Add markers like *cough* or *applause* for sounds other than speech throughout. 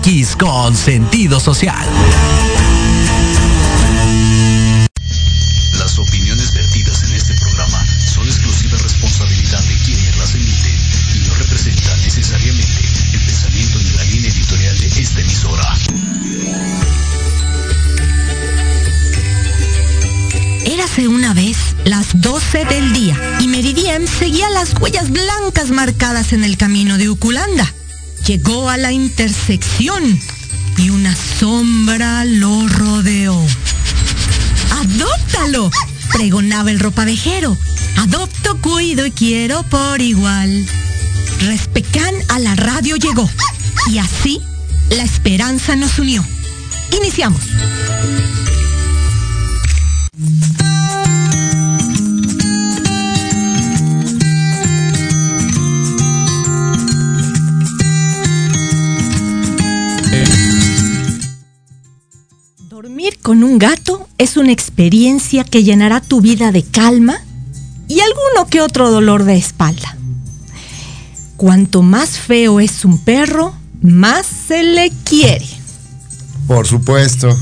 MX con sentido social. Las opiniones vertidas en este programa son exclusiva responsabilidad de quienes las emiten y no representan necesariamente el pensamiento ni la línea editorial de esta emisora. Érase una vez las 12 del día y Meridiem seguía las huellas blancas marcadas en el camino de Uculanda. Llegó a la intersección y una sombra lo rodeó. ¡Adóptalo! pregonaba el ropavejero. Adopto, cuido y quiero por igual. Respecán a la radio llegó y así la esperanza nos unió. Iniciamos. Con un gato es una experiencia que llenará tu vida de calma y alguno que otro dolor de espalda. Cuanto más feo es un perro, más se le quiere. Por supuesto,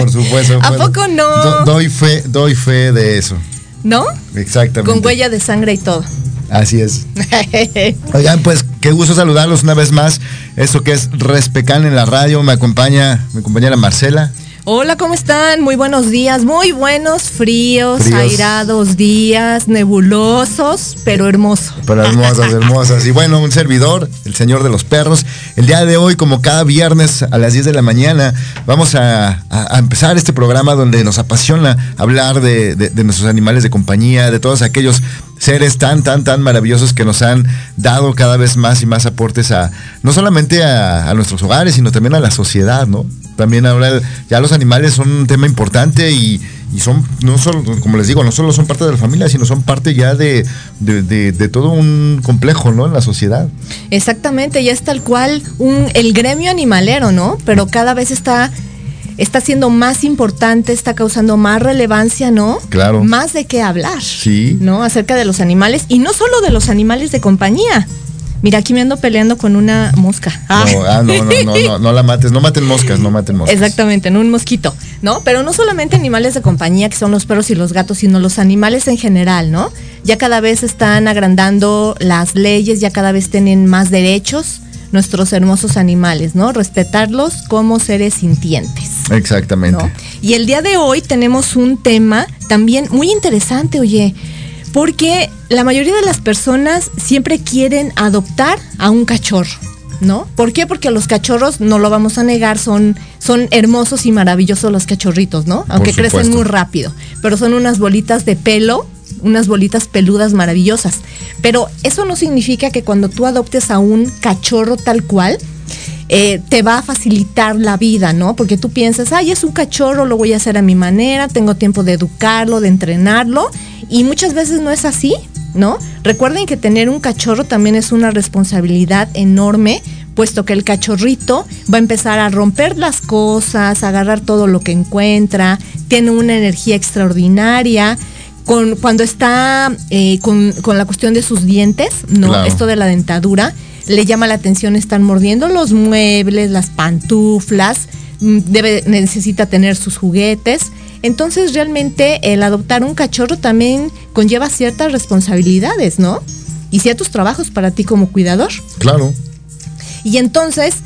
por supuesto. *laughs* ¿A Bueno, poco no? do- doy fe, doy fe de eso. ¿No? Exactamente. Con huella de sangre y todo. Así es. *laughs* Oigan, pues qué gusto saludarlos una vez más. Esto que es Respecan en la radio. Me acompaña mi compañera Marcela. Hola, ¿cómo están? Muy buenos días, muy buenos, fríos, Fríos. airados días, nebulosos, pero hermoso. Pero hermosas, hermosas. Y bueno, un servidor, el señor de los perros. El día de hoy, como cada viernes a las 10 de la mañana, vamos a, a- a empezar este programa donde nos apasiona hablar de, de- de nuestros animales de compañía, de todos aquellos seres tan, tan, tan maravillosos que nos han dado cada vez más y más aportes a, no solamente a, a nuestros hogares, sino también a la sociedad, ¿no? También ahora ya los animales son un tema importante y, y son, no solo, como les digo, no solo son parte de la familia, sino son parte ya de, de, de- todo un complejo, ¿no? En la sociedad. Exactamente, ya es tal cual un, el gremio animalero, ¿no? Pero cada vez está, está siendo más importante, está causando más relevancia, ¿no? Claro. Más de qué hablar. Sí. ¿No? Acerca de los animales y no solo de los animales de compañía. Mira, aquí me ando peleando con una mosca. Ah. No, ah, no, no, no, no, no la mates, no maten moscas, no maten moscas. Exactamente, en un mosquito. ¿no? Pero no solamente animales de compañía, que son los perros y los gatos, sino los animales en general, ¿no? Ya cada vez están agrandando las leyes, ya cada vez tienen más derechos nuestros hermosos animales, ¿no? Respetarlos como seres sintientes. Exactamente. ¿no? Y el día de hoy tenemos un tema también muy interesante, oye, porque la mayoría de las personas siempre quieren adoptar a un cachorro. ¿No? ¿Por qué? Porque los cachorros, no lo vamos a negar, son, son hermosos y maravillosos los cachorritos, ¿no? Aunque crecen muy rápido. Pero son unas bolitas de pelo, unas bolitas peludas maravillosas. Pero eso no significa que cuando tú adoptes a un cachorro tal cual, eh, te va a facilitar la vida, ¿no? Porque tú piensas, ay, es un cachorro, lo voy a hacer a mi manera, tengo tiempo de educarlo, de entrenarlo, y muchas veces no es así, ¿no? Recuerden que tener un cachorro también es una responsabilidad enorme, puesto que el cachorrito va a empezar a romper las cosas, a agarrar todo lo que encuentra, tiene una energía extraordinaria. Con, cuando está eh, con, con la cuestión de sus dientes, ¿no? Claro. Esto de la dentadura, le llama la atención, están mordiendo los muebles, las pantuflas, mm, debe, necesita tener sus juguetes. Entonces realmente el adoptar un cachorro también conlleva ciertas responsabilidades, ¿no? Y ciertos trabajos para ti como cuidador. Claro. Y entonces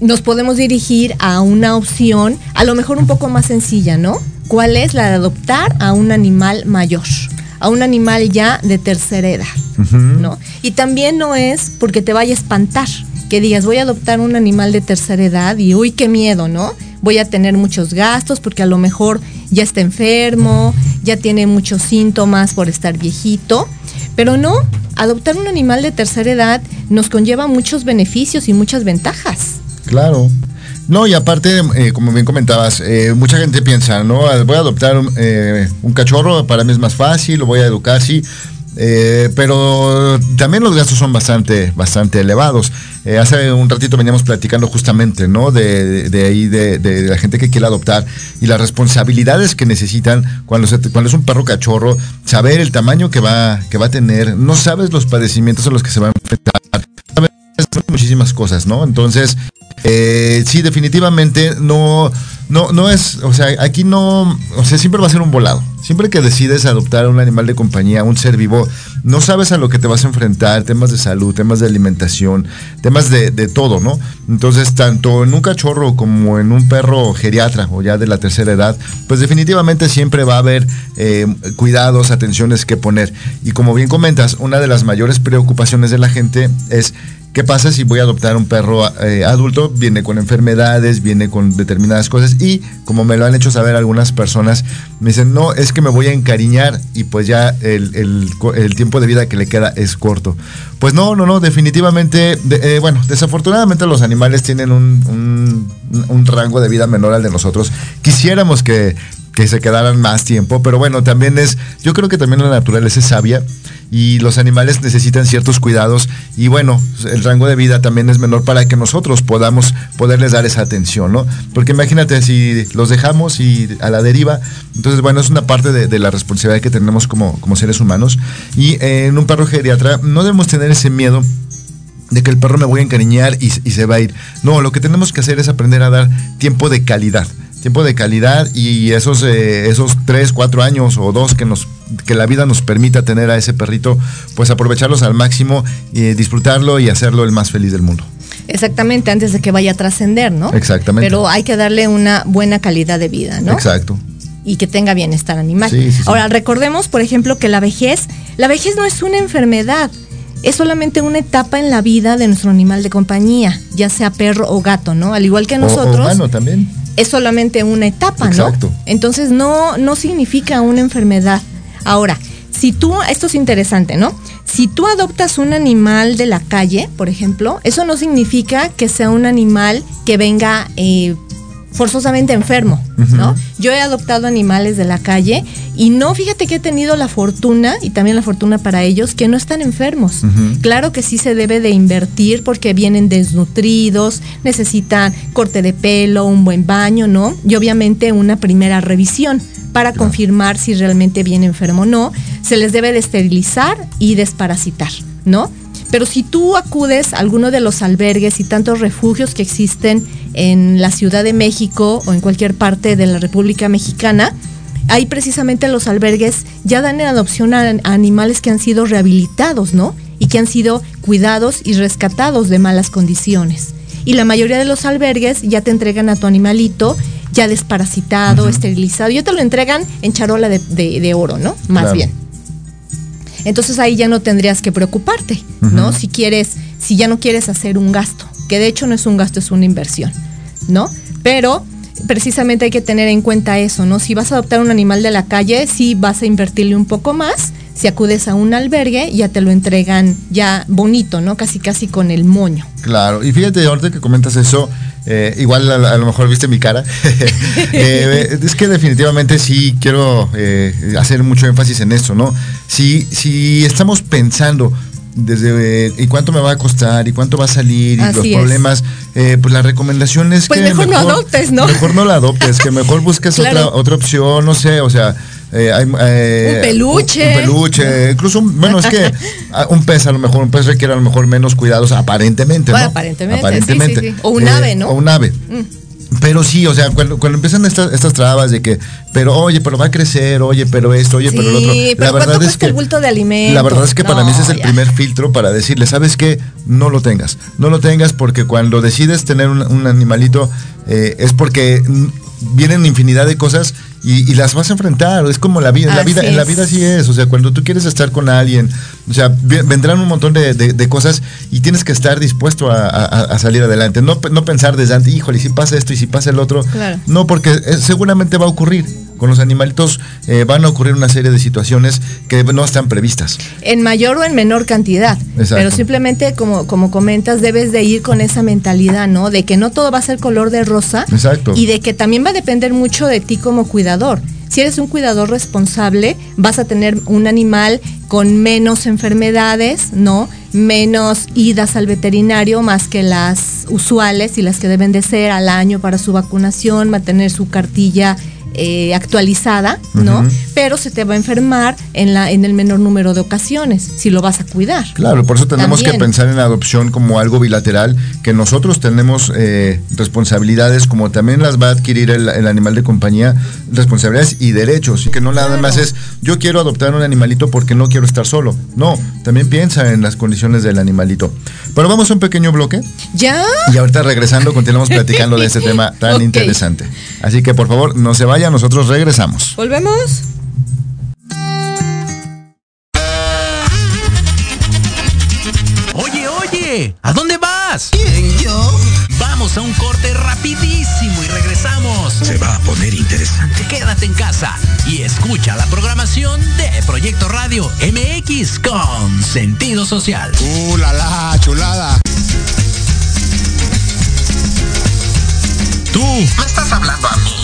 nos podemos dirigir a una opción a lo mejor un poco más sencilla, ¿no? ¿Cuál es la de adoptar a un animal mayor? A un animal ya de tercera edad, ¿no? Y también no es porque te vaya a espantar, que digas, voy a adoptar un animal de tercera edad y uy, qué miedo, ¿no? Voy a tener muchos gastos porque a lo mejor ya está enfermo, ya tiene muchos síntomas por estar viejito. Pero no, adoptar un animal de tercera edad nos conlleva muchos beneficios y muchas ventajas. Claro. No, y aparte, eh, como bien comentabas, eh, mucha gente piensa, ¿no? Voy a adoptar un, eh, un cachorro, para mí es más fácil, lo voy a educar, sí. Pero también los gastos son bastante, bastante elevados. Hace un ratito veníamos platicando justamente, ¿no? De, ahí, de, de la gente que quiere adoptar y las responsabilidades que necesitan cuando, se- cuando es un perro cachorro, saber el tamaño que va, que va a tener, no sabes los padecimientos a los que se va a enfrentar, sabes muchísimas cosas, ¿no? Entonces, eh, sí, definitivamente no, no, no es, o sea, aquí no, o sea, siempre va a ser un volado. Siempre que decides adoptar un animal de compañía, un ser vivo, no sabes a lo que te vas a enfrentar, temas de salud, temas de alimentación, temas de, de todo, ¿no? Entonces, tanto en un cachorro como en un perro geriatra o ya de la tercera edad, pues definitivamente siempre va a haber eh, cuidados, atenciones que poner. Y como bien comentas, una de las mayores preocupaciones de la gente es ¿Qué pasa si voy a adoptar un perro eh, adulto? Viene con enfermedades, viene con determinadas cosas y como me lo han hecho saber algunas personas, me dicen, no, es que me voy a encariñar y pues ya el, el el tiempo de vida que le queda es corto. Pues no, no, no, definitivamente, de- eh, bueno, desafortunadamente los animales tienen un, un- rango de vida menor al de nosotros. Quisiéramos que, que se quedaran más tiempo, pero bueno, también es, yo creo que también la naturaleza es sabia y los animales necesitan ciertos cuidados y bueno, el rango de vida también es menor para que nosotros podamos poderles dar esa atención, ¿no? Porque imagínate si los dejamos y a la deriva, entonces bueno, es una parte de, la responsabilidad que tenemos como, como seres humanos y en un perro geriatra no debemos tener ese miedo de que el perro me voy a encariñar y, y se va a ir. No, lo que tenemos que hacer es aprender a dar tiempo de calidad. Tiempo de calidad y esos, eh, esos tres, cuatro años o dos que, nos, que la vida nos permita tener a ese perrito, pues aprovecharlos al máximo, y disfrutarlo y hacerlo el más feliz del mundo. Exactamente, antes de que vaya a trascender, ¿no? Exactamente. Pero hay que darle una buena calidad de vida, ¿no? Exacto. y que tenga bienestar animal. Sí, sí, sí. Ahora, recordemos, por ejemplo, que la vejez, la vejez no es una enfermedad, es solamente una etapa en la vida de nuestro animal de compañía, ya sea perro o gato, ¿no? Al igual que O- nosotros, O, humano también. es solamente una etapa, Exacto. ¿no? Entonces no, no significa una enfermedad. Ahora, si tú, esto es interesante, ¿no? Si tú adoptas un animal de la calle, por ejemplo, eso no significa que sea un animal que venga eh, forzosamente enfermo, ¿no? Yo he adoptado animales de la calle y no, fíjate que he tenido la fortuna y también la fortuna para ellos que no están enfermos. Claro que sí se debe de invertir porque vienen desnutridos, necesitan corte de pelo, un buen baño, ¿no? Y obviamente una primera revisión para confirmar si realmente viene enfermo o no. Se les debe de esterilizar y desparasitar, ¿no? Pero si tú acudes a alguno de los albergues y tantos refugios que existen en la Ciudad de México o en cualquier parte de la República Mexicana, ahí precisamente los albergues ya dan en adopción a, a animales que han sido rehabilitados, ¿no? Y que han sido cuidados y rescatados de malas condiciones. Y la mayoría de los albergues ya te entregan a tu animalito ya desparasitado, esterilizado. Ya te lo entregan en charola de, de- de oro, ¿no? Más Claro. bien. Entonces ahí ya no tendrías que preocuparte, ¿no? Si quieres, si ya no quieres hacer un gasto, que de hecho no es un gasto, es una inversión, ¿no? Pero precisamente hay que tener en cuenta eso, ¿no? Si vas a adoptar un animal de la calle, sí vas a invertirle un poco más. Si acudes a un albergue, ya te lo entregan ya bonito, ¿no? Casi casi con el moño. Claro, y fíjate, ahorita que comentas eso, eh, igual a, a lo mejor viste mi cara. *laughs* Eh, es que definitivamente sí quiero eh, hacer mucho énfasis en esto, ¿no? Si, si estamos pensando desde y cuánto me va a costar y cuánto va a salir y Así los problemas, pues la recomendación es Pues que mejor no adoptes, ¿no? Mejor no la adoptes, que mejor busques *laughs* Claro. otra, otra opción, no sé, o sea. Eh, hay, eh, Un peluche. Un, un peluche, incluso, un- bueno, es que *laughs* ah, un pez a lo mejor, un pez requiere a lo mejor menos cuidados aparentemente, Bueno, ¿no? aparentemente, sí, sí, sí. O un ave, ¿no? Mm. O un ave. Pero sí, o sea, cuando, cuando empiezan estas, estas trabas de que, pero oye, pero va a crecer, oye, pero esto, oye, pero lo otro. Sí, pero ¿cuánto cuesta el bulto de alimento? La verdad es que para No, mí ese es el ya. primer filtro para decirle, ¿sabes qué? No lo tengas. No lo tengas porque cuando decides tener un, un animalito eh, es porque mm, vienen infinidad de cosas y, y las vas a enfrentar. Es como la vida. En la vida, en la es. vida así es. O sea, cuando tú quieres estar con alguien, o sea, vendrán un montón de, de- de cosas y tienes que estar dispuesto a, a- a salir adelante. No, no pensar desde antes, híjole, si pasa esto y si pasa el otro. Claro. No, porque eh, seguramente va a ocurrir. Con los animalitos eh, van a ocurrir una serie de situaciones que no están previstas. en mayor o en menor cantidad. Exacto. Pero simplemente, como, como comentas, debes de ir con esa mentalidad, ¿no? De que no todo va a ser color de rosa. Exacto. Y de que también va a depender mucho de ti como cuidador. Si eres un cuidador responsable, vas a tener un animal con menos enfermedades, ¿no? Menos idas al veterinario más que las usuales y las que deben de ser al año para su vacunación, mantener su cartilla eh, actualizada, ¿no? Ujú. Pero se te va a enfermar en, la, en el menor número de ocasiones, si lo vas a cuidar. Claro, por eso tenemos que También. pensar en la adopción como algo bilateral, que nosotros tenemos eh, responsabilidades, como también las va a adquirir el, el animal de compañía, responsabilidades y derechos, y que no nada más es, yo quiero adoptar un animalito porque no quiero estar solo. No, también piensa en las condiciones del animalito. Pero vamos a un pequeño bloque ¿Ya? y ahorita regresando continuamos platicando de este *laughs* tema tan Ok. interesante. Así que por favor, no se vayan, nosotros regresamos. ¿Volvemos? Oye, oye, ¿a dónde vas? ¿Quién, yo? Vamos a un corte rapidísimo y regresamos. Se va a poner interesante. Quédate en casa y escucha la programación de Proyecto Radio MX con sentido social. ¡Uh, la, la, chulada! Tú, ¿Me estás hablando a mí?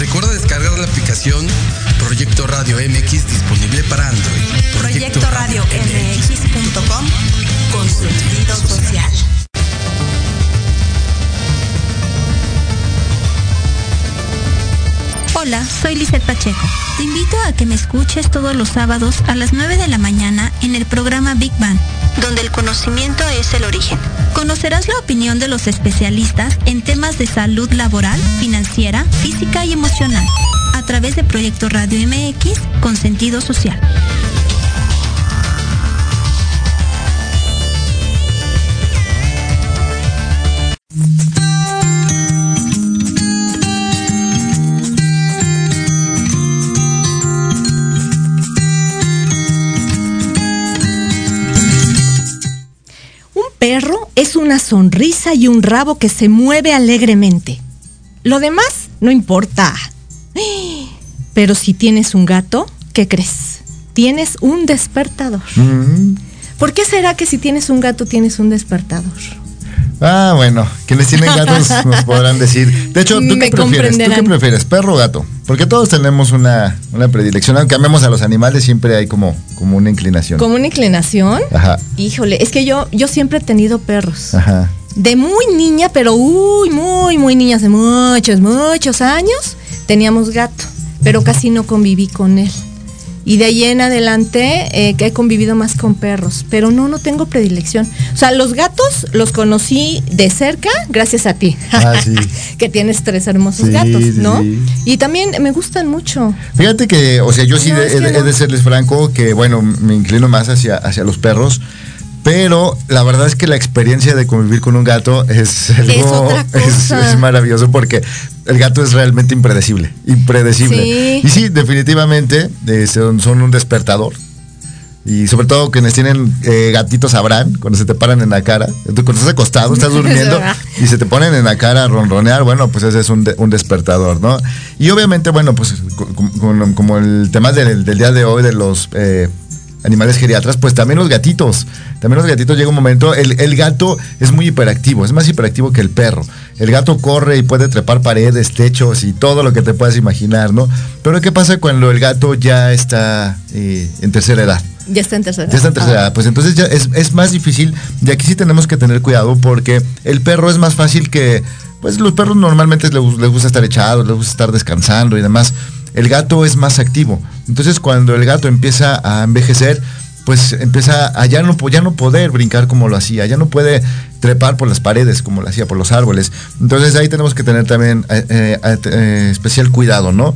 Recuerda descargar la aplicación Proyecto Radio MX disponible para Android. Proyecto Radio MX.com con sentido social. Hola, soy Lizeth Pacheco. Te invito a que me escuches todos los sábados a las 9 de la mañana en el programa Big Bang, donde el conocimiento es el origen. Conocerás la opinión de los especialistas en temas de salud laboral, financiera, física y emocional, a través de Proyecto Radio MX con sentido social. Una sonrisa y un rabo que se mueve alegremente. Lo demás no importa. *gasps* Pero si tienes un gato, ¿qué crees? Tienes un despertador. Mm. ¿Por qué será que si tienes un gato tienes un despertador? Ah, bueno, quienes tienen gatos *laughs* nos podrán decir. De hecho, ¿tú Me qué prefieres? ¿Tú qué comprenderán. prefieres, perro o gato? Porque todos tenemos una, una predilección. Aunque amemos a los animales, siempre hay como, como una inclinación. ¿Como una inclinación? Ajá, Híjole, es que yo, yo siempre he tenido perros. ajá. De muy niña, pero uy, muy, muy niña, hace muchos, muchos años, teníamos gato, pero casi no conviví con él. Y de ahí en adelante eh, que he convivido más con perros, pero no, no tengo predilección. O sea, los gatos los conocí de cerca gracias a ti, Ah, sí. *laughs* que tienes tres hermosos Sí, gatos, ¿no? sí. Y también me gustan mucho. Fíjate que, o sea, yo sí No, de- es he, de- no. he de serles franco que, bueno, me inclino más hacia, hacia los perros. Pero la verdad es que la experiencia de convivir con un gato es algo *laughs* es- cosa. es maravilloso porque el gato es realmente impredecible, impredecible. Sí. Y sí, definitivamente eh, son, son un despertador. Y sobre todo quienes tienen eh, gatitos sabrán, cuando se te paran en la cara, tú cuando estás acostado, estás *laughs* durmiendo y se te ponen en la cara a ronronear, bueno, pues ese es un, de- un despertador, ¿no? Y obviamente, bueno, pues co- co- como, como el tema del, del día de hoy de los eh, animales geriatras, pues también los gatitos. También los gatitos llega un momento, el, el gato es muy hiperactivo, es más hiperactivo que el perro. El gato corre y puede trepar paredes, techos y todo lo que te puedas imaginar, ¿no? Pero ¿qué pasa cuando el gato ya está eh, en tercera edad? Ya está en tercera. Ya está en tercera Ah. edad, pues entonces ya es, es más difícil y aquí sí tenemos que tener cuidado porque el perro es más fácil que, pues los perros normalmente les gusta estar echados, les gusta estar descansando y demás. El gato es más activo. Entonces cuando el gato empieza a envejecer, pues empieza a ya no, ya no poder brincar como lo hacía, ya no puede trepar por las paredes como lo hacía, por los árboles. Entonces ahí tenemos que tener también eh, eh, eh, especial cuidado, ¿no?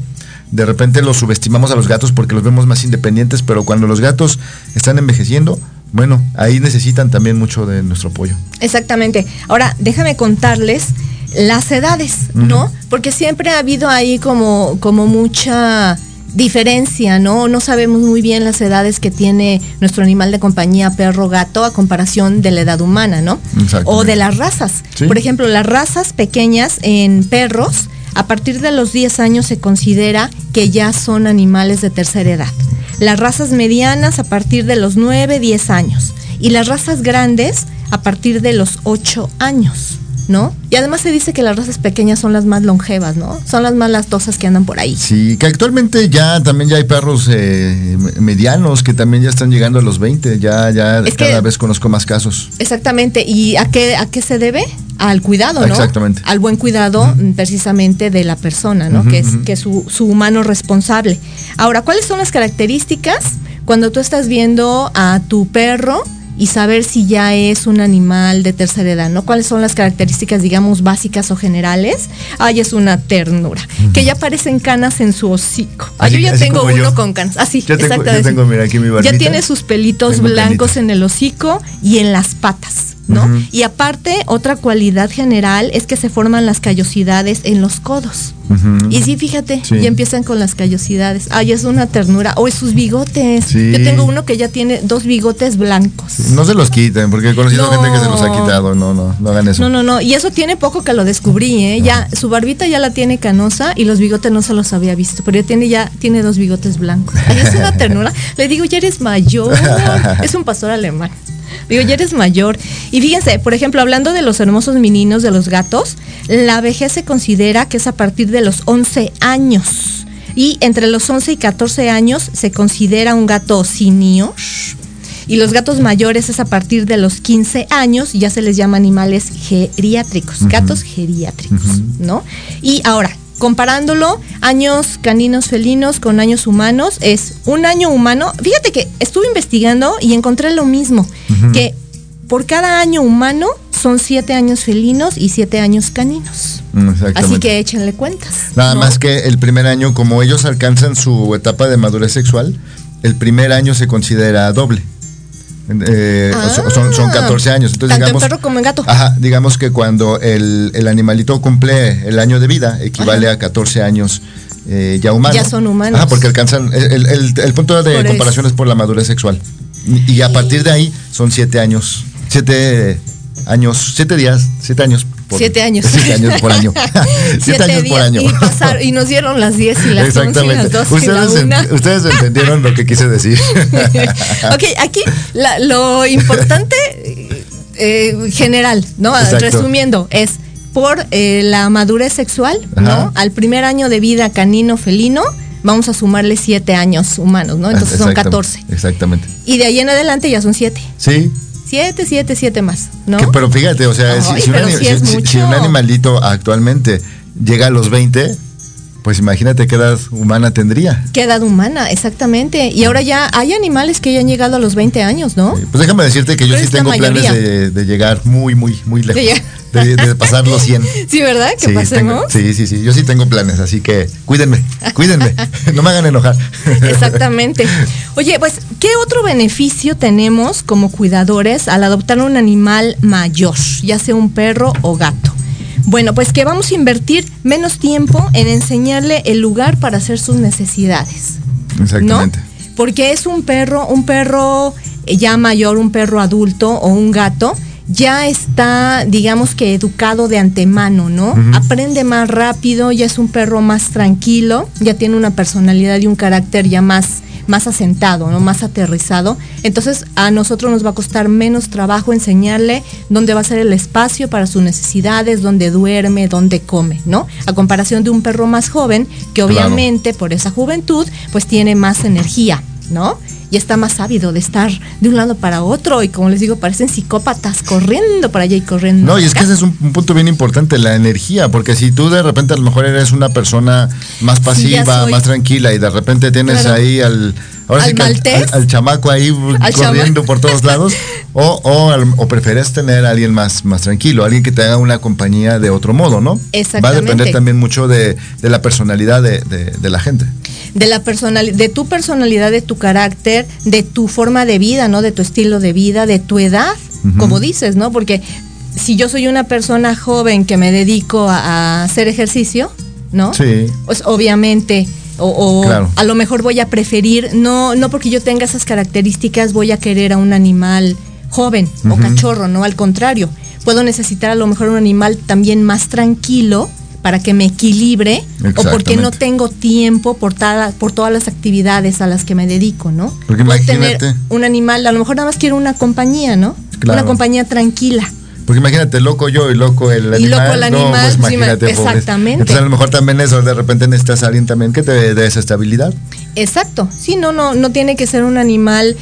De repente los subestimamos a los gatos porque los vemos más independientes, pero cuando los gatos están envejeciendo, bueno, ahí necesitan también mucho de nuestro apoyo. Exactamente. Ahora, déjame contarles las edades, ¿no? Porque siempre ha habido ahí como, como mucha diferencia, ¿no? No sabemos muy bien las edades que tiene nuestro animal de compañía, perro, gato, a comparación de la edad humana, ¿no? O de las razas. Sí. Por ejemplo, las razas pequeñas en perros, a partir de los 10 años se considera que ya son animales de tercera edad. Las razas medianas a partir de los 9, 10 años. Y las razas grandes a partir de los 8 años, ¿no? Y además se dice que las razas pequeñas son las más longevas, ¿no? Son las más lastosas que andan por ahí. Sí, que actualmente ya también ya hay perros eh, medianos que también ya están llegando a los 20, ya, ya Es cada que- vez conozco más casos. Exactamente. ¿Y a qué, a qué se debe? Al cuidado, ¿no? Exactamente. Al buen cuidado precisamente de la persona, ¿no? Que es, que es su, su humano responsable. Ahora, ¿cuáles son las características cuando tú estás viendo a tu perro y saber si ya es un animal de tercera edad, ¿no? ¿Cuáles son las características, digamos, básicas o generales? Ay, es una ternura. Que ya aparecen canas en su hocico. Ay, Así- yo ya tengo uno yo. con canas. Así, Yo tengo- exacto. yo tengo, mira, aquí mi barbita. Ya tiene sus pelitos blancos en el hocico y en las patas, ¿no? Y aparte, otra cualidad general es que se forman las callosidades en los codos. Y sí, fíjate, Sí. ya empiezan con las callosidades. Ay, es una ternura. O es sus bigotes. Sí. Yo tengo uno que ya tiene dos bigotes blancos. No se los quiten, porque he conocido No. gente que se los ha quitado, no, no, no hagan eso. No, no, no. Y eso tiene poco que lo descubrí, ¿eh? Ya, su barbita ya la tiene canosa y los bigotes no se los había visto. Pero ya tiene, ya tiene dos bigotes blancos. Ay, es una *laughs* ternura. Le digo, ya eres mayor. *laughs* Es un pastor alemán. Digo, ya eres mayor. Y fíjense, por ejemplo, hablando de los hermosos meninos de los gatos, la vejez se considera que es a partir de los 11 años. Y entre los 11 y 14 años se considera un gato senior. Y los gatos mayores es a partir de los 15 años, ya se les llama animales geriátricos, gatos geriátricos, ¿no? Y ahora, comparándolo, años caninos felinos con años humanos, es un año humano. Fíjate que estuve investigando y encontré lo mismo, que por cada año humano son siete años felinos y siete años caninos. Mm. Así que échenle cuentas. Nada ¿no? más que el primer año, como ellos alcanzan su etapa de madurez sexual, el primer año se considera doble. Eh, Ah. son- son, son 14 años. Entonces, Tanto en digamos, perro como en gato. Ajá, digamos que cuando el, el animalito cumple el año de vida, equivale a 14 años eh, ya humanos. Ya son humanos. Ajá, porque alcanzan. El, el- el punto de Por comparación es por la madurez sexual. Y a partir de ahí son 7 años. 7 años, 7 días, 7 años. Por, Siete años. Siete años por año. *laughs* Siete, Siete años por año. Y, pasar, y nos dieron las 10 y las 11 y Exactamente. las 12 y ustedes, la en- 1. ustedes entendieron lo que quise decir. *laughs* ok, aquí la- lo importante eh, general, ¿no? Exacto. Resumiendo, es por eh, la madurez sexual, Ajá. ¿no? Al primer año de vida canino felino, vamos a sumarle siete años humanos, ¿no? Entonces son Exactam- 14. Exactamente. Y de ahí en adelante ya son siete. Sí, Siete, siete, siete más, ¿no? Que- pero fíjate, o sea, si- Ay, si, un si- si- mucho. si un animalito actualmente llega a los 20, pues imagínate qué edad humana tendría. ¿Qué edad humana? Exactamente. Y ahora ya hay animales que ya han llegado a los 20 años, ¿no? Pues déjame decirte que yo Pero sí tengo planes de, de llegar muy, muy, muy lejos. De pasar los 100. *laughs* Sí, ¿verdad? Que Sí, pasemos. tengo- sí, sí, sí. Yo sí tengo planes, así que cuídenme, cuídenme. *laughs* no me hagan enojar. Exactamente. Oye, pues, ¿qué otro beneficio tenemos como cuidadores al adoptar un animal mayor, ya sea un perro o gato? Bueno, pues que vamos a invertir menos tiempo en enseñarle el lugar para hacer sus necesidades. Exactamente. ¿no? Porque es un perro, un perro eh, ya mayor, un perro adulto o un gato, ya está, digamos que educado de antemano, ¿no? Aprende más rápido, ya es un perro más tranquilo, ya tiene una personalidad y un carácter ya más más asentado, ¿no? más aterrizado. Entonces a nosotros nos va a costar menos trabajo enseñarle dónde va a ser el espacio para sus necesidades, dónde duerme, dónde come, ¿no? A comparación de un perro más joven que Claro. obviamente por esa juventud pues tiene más energía, ¿no? Y está más ávido de estar de un lado para otro y como les digo, parecen psicópatas corriendo para allá y corriendo. No, y es que ese es un, un punto bien importante, la energía, porque si tú de repente a lo mejor eres una persona más pasiva, ya más tranquila y de repente tienes Claro. ahí al ahora ¿Al sí que al, maltés? al- al chamaco ahí *laughs* corriendo chama- por todos lados, *laughs* o, o, o prefieres tener a alguien más, más tranquilo, alguien que te haga una compañía de otro modo, ¿no? Va a Exactamente. depender también mucho de, de la personalidad de, de- de la gente. de la personal, de tu personalidad, de tu carácter, de tu forma de vida, ¿no? De tu estilo de vida, de tu edad, como dices, ¿no? Porque si yo soy una persona joven que me dedico a, a hacer ejercicio, ¿no? Sí. Pues obviamente, o, o Claro. a lo mejor voy a preferir, no, no porque yo tenga esas características, voy a querer a un animal joven o cachorro, ¿no? Al contrario, puedo necesitar a lo mejor un animal también más tranquilo para que me equilibre o porque no tengo tiempo por, tada- por todas las actividades a las que me dedico, ¿no? Porque Puedo tener imagínate. un animal, a lo mejor nada más quiero una compañía, ¿no? Claro. Una compañía tranquila. Porque imagínate, loco yo y loco el animal. Y loco el no, animal, pues sí, ma- imagínate, exactamente. Entonces a lo mejor también eso, de repente necesitas a alguien también que te dé esa estabilidad. Exacto. Sí, no, no, no tiene que ser un animal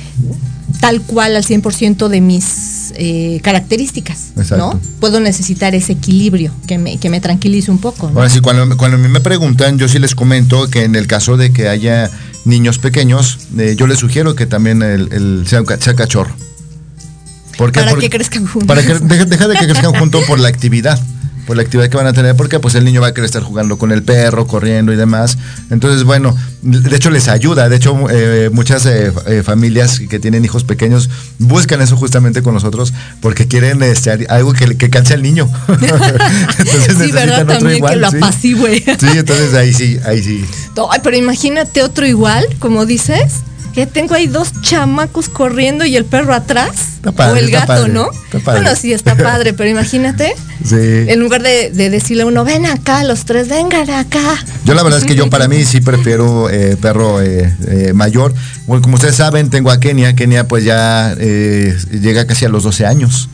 tal cual al 100% de mis eh, características, Exacto. ¿no? Puedo necesitar ese equilibrio que me, que me tranquilice un poco, ¿no? Ahora sí, cuando, cuando a mí me preguntan, yo sí les comento que en el caso de que haya niños pequeños, eh, yo les sugiero que también el, sea cachorro. Para Porque- que crezcan juntos. Para que deja, deja de que crezcan juntos por la actividad. Por la actividad que van a tener, porque pues el niño va a querer estar jugando con el perro, corriendo y demás. Entonces, bueno, de hecho les ayuda. De hecho, eh, muchas eh, eh, familias que tienen hijos pequeños buscan eso justamente con nosotros porque quieren este, algo que, que canse al niño. *laughs* entonces sí, necesitan ¿verdad? otro También igual, que lo sí. apacigüe. Sí, entonces ahí sí, ahí sí. Ay, pero imagínate otro igual, como dices, que tengo ahí dos chamacos corriendo y el perro atrás. padre, o el está gato, padre, ¿no? está. Bueno, sí, está padre, pero *laughs* imagínate, Sí. en lugar de, de decirle a uno, ven acá, los tres, vengan acá. Yo la verdad es que yo para mí sí prefiero eh, perro eh, eh, mayor. Bueno, como ustedes saben, tengo a Kenia. Kenia pues ya llega casi a los 12 años.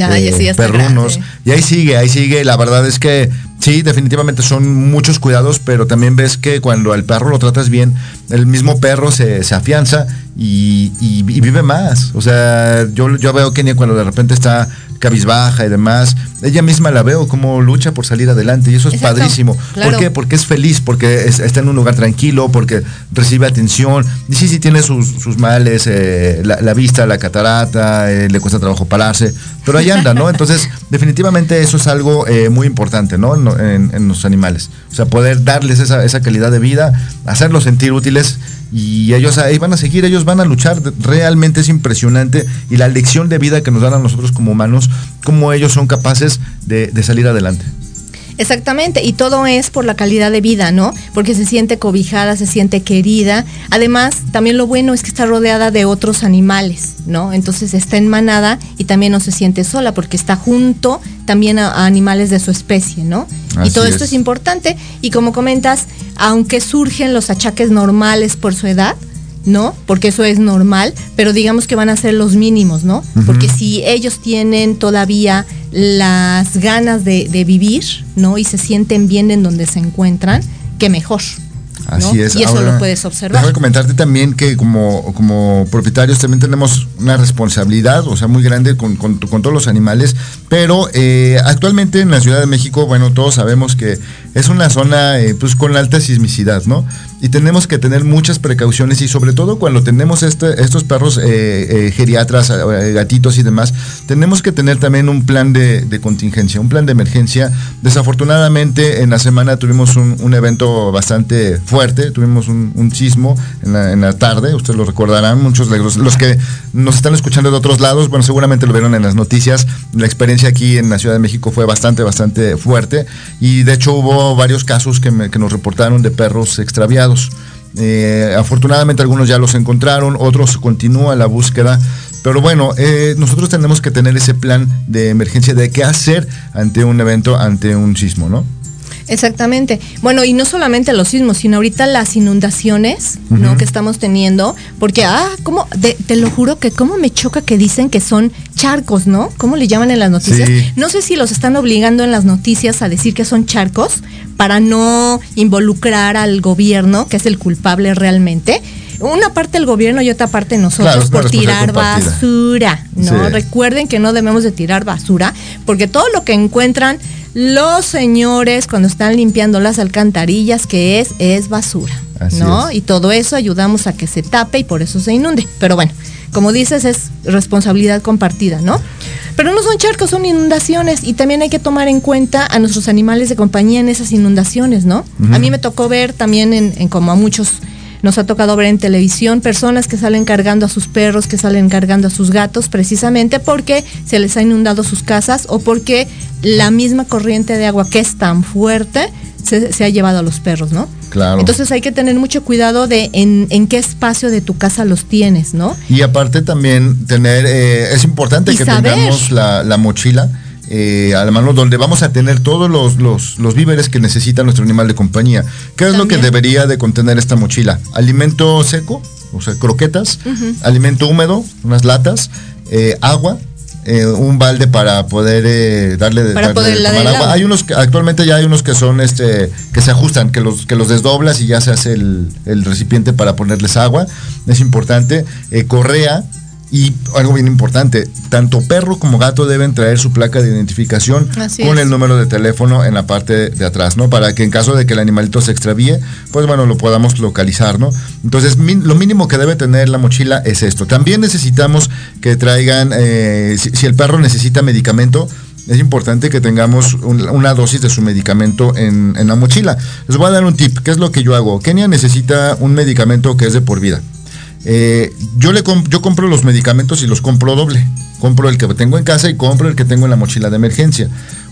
Ay, Eh, sí, ya está perrunos. grande. Y ahí sigue, ahí sigue. La verdad es que Sí, definitivamente son muchos cuidados, pero también ves que cuando al perro lo tratas bien, el mismo perro se, se afianza y, y- y vive más. O sea, yo, yo veo a Kenia cuando de repente está cabizbaja y demás, ella misma la veo como lucha por salir adelante y eso es Exacto, padrísimo. claro. ¿Por qué? Porque es feliz, porque es- está en un lugar tranquilo, porque recibe atención. Y sí, sí tiene sus, sus males, eh, la, la vista, la catarata, eh, le cuesta trabajo pararse, pero ahí anda, ¿no? Entonces, *laughs* definitivamente eso es algo eh, muy importante, ¿no? En, en- en los animales. O sea, poder darles esa, esa calidad de vida, hacerlos sentir útiles y ellos ahí van a seguir, ellos van a luchar. Realmente es impresionante y la lección de vida que nos dan a nosotros como humanos, cómo ellos son capaces de, de salir adelante. Exactamente, y todo es por la calidad de vida, ¿no? Porque se siente cobijada, se siente querida. Además, también lo bueno es que está rodeada de otros animales, ¿no? Entonces está en manada y también no se siente sola porque está junto también a, a animales de su especie, ¿no? y todo esto es. es importante. Y como comentas, aunque surgen los achaques normales por su edad, ¿no? Porque eso es normal, pero digamos que van a ser los mínimos, ¿no? Porque si ellos tienen todavía las ganas de, de vivir, ¿no? Y se sienten bien en donde se encuentran, que mejor. ¿no? Así es. Y eso Ahora, lo puedes observar. Déjame comentarte también que como, como propietarios también tenemos una responsabilidad, o sea, muy grande con, con- con todos los animales, pero eh, actualmente en la Ciudad de México, bueno, todos sabemos que es una zona eh, pues con alta sismicidad, ¿no? Y tenemos que tener muchas precauciones y sobre todo cuando tenemos este- estos perros eh, eh, geriatras, eh, gatitos y demás, tenemos que tener también un plan de, contingencia, un plan de emergencia. Desafortunadamente en la semana tuvimos un, evento bastante fuerte, tuvimos un, un sismo en la, tarde, ustedes lo recordarán, muchos de los que nos están escuchando de otros lados, bueno, seguramente lo vieron en las noticias, la experiencia aquí en la Ciudad de México fue bastante, bastante fuerte y de hecho hubo varios casos que, nos reportaron de perros extraviados. Eh, afortunadamente algunos ya los encontraron, otros continúa la búsqueda. Pero bueno, eh, nosotros tenemos que tener ese plan de emergencia de qué hacer ante un evento, ante un sismo, ¿no? Exactamente. Bueno, y no solamente los sismos, sino ahorita las inundaciones, ¿no? Que estamos teniendo, porque, ah, ¿cómo? De- te lo juro que cómo me choca que dicen que son charcos, ¿no? ¿Cómo le llaman en las noticias? Sí. No sé si los están obligando en las noticias a decir que son charcos para no involucrar al gobierno, que es el culpable realmente. Una parte el gobierno y otra parte nosotros Claro, por tirar compartida. basura, ¿no? Sí. Recuerden que no debemos de tirar basura, porque todo lo que encuentran los señores cuando están limpiando las alcantarillas, que es, es basura, Así ¿no? es. Y todo eso ayudamos a que se tape y por eso se inunde. Pero bueno, como dices, es responsabilidad compartida, ¿no? Pero no son charcos, son inundaciones y también hay que tomar en cuenta a nuestros animales de compañía en esas inundaciones, ¿no? A mí me tocó ver también en, en como a muchos nos ha tocado ver en televisión personas que salen cargando a sus perros, que salen cargando a sus gatos, precisamente porque se les ha inundado sus casas o porque la misma corriente de agua que es tan fuerte se, se ha llevado a los perros, ¿no? Claro. Entonces hay que tener mucho cuidado de en, en qué espacio de tu casa los tienes, ¿no? Y aparte también tener, eh, es importante Y que saber. tengamos la, la mochila eh, a la mano donde vamos a tener todos los, los, los víveres que necesita nuestro animal de compañía. ¿Qué es lo que debería de contener esta mochila? Alimento seco, o sea, croquetas, alimento húmedo, unas latas, eh, agua. eh, un balde para poder eh, darle Para poder tomar agua. Hay unos que actualmente ya hay unos que son este que se ajustan, que los que los desdoblas y ya se hace el, el recipiente para ponerles agua. Es importante. Eh, correa y algo bien importante, tanto perro como gato deben traer su placa de identificación Así con es. el número de teléfono en la parte de atrás, ¿no? Para que en caso de que el animalito se extravíe, pues bueno, lo podamos localizar, ¿no? Entonces, lo mínimo que debe tener la mochila es esto. También necesitamos que traigan, eh, si, si el perro necesita medicamento, es importante que tengamos un- una dosis de su medicamento en, en la mochila. Les voy a dar un tip, ¿qué es lo que yo hago? Kenia necesita un medicamento que es de por vida. Eh, yo, le yo compro los medicamentos y los compro doble. Compro el que tengo en casa y compro el que tengo en la mochila de emergencia.